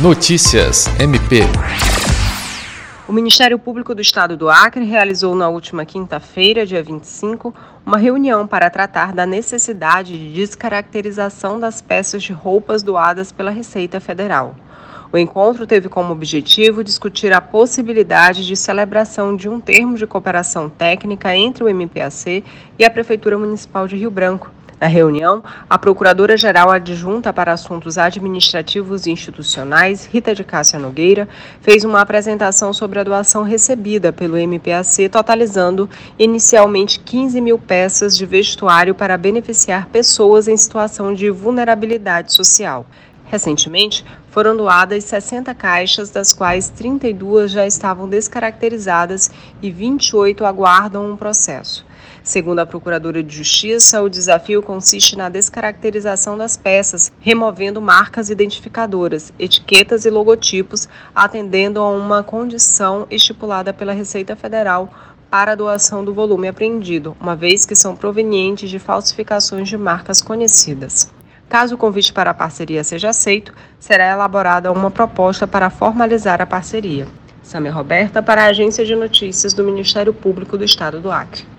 Notícias MP. O Ministério Público do Estado do Acre realizou na última quinta-feira, dia 25, uma reunião para tratar da necessidade de descaracterização das peças de roupas doadas pela Receita Federal. O encontro teve como objetivo discutir a possibilidade de celebração de um termo de cooperação técnica entre o MPAC e a Prefeitura Municipal de Rio Branco na reunião, a Procuradora-Geral Adjunta para Assuntos Administrativos e Institucionais, Rita de Cássia Nogueira, fez uma apresentação sobre a doação recebida pelo MPAC, totalizando inicialmente 15 mil peças de vestuário para beneficiar pessoas em situação de vulnerabilidade social. Recentemente, foram doadas 60 caixas, das quais 32 já estavam descaracterizadas e 28 aguardam um processo. Segundo a Procuradora de Justiça, o desafio consiste na descaracterização das peças, removendo marcas identificadoras, etiquetas e logotipos, atendendo a uma condição estipulada pela Receita Federal para a doação do volume apreendido, uma vez que são provenientes de falsificações de marcas conhecidas. Caso o convite para a parceria seja aceito, será elaborada uma proposta para formalizar a parceria. Samia Roberta, para a Agência de Notícias do Ministério Público do Estado do Acre.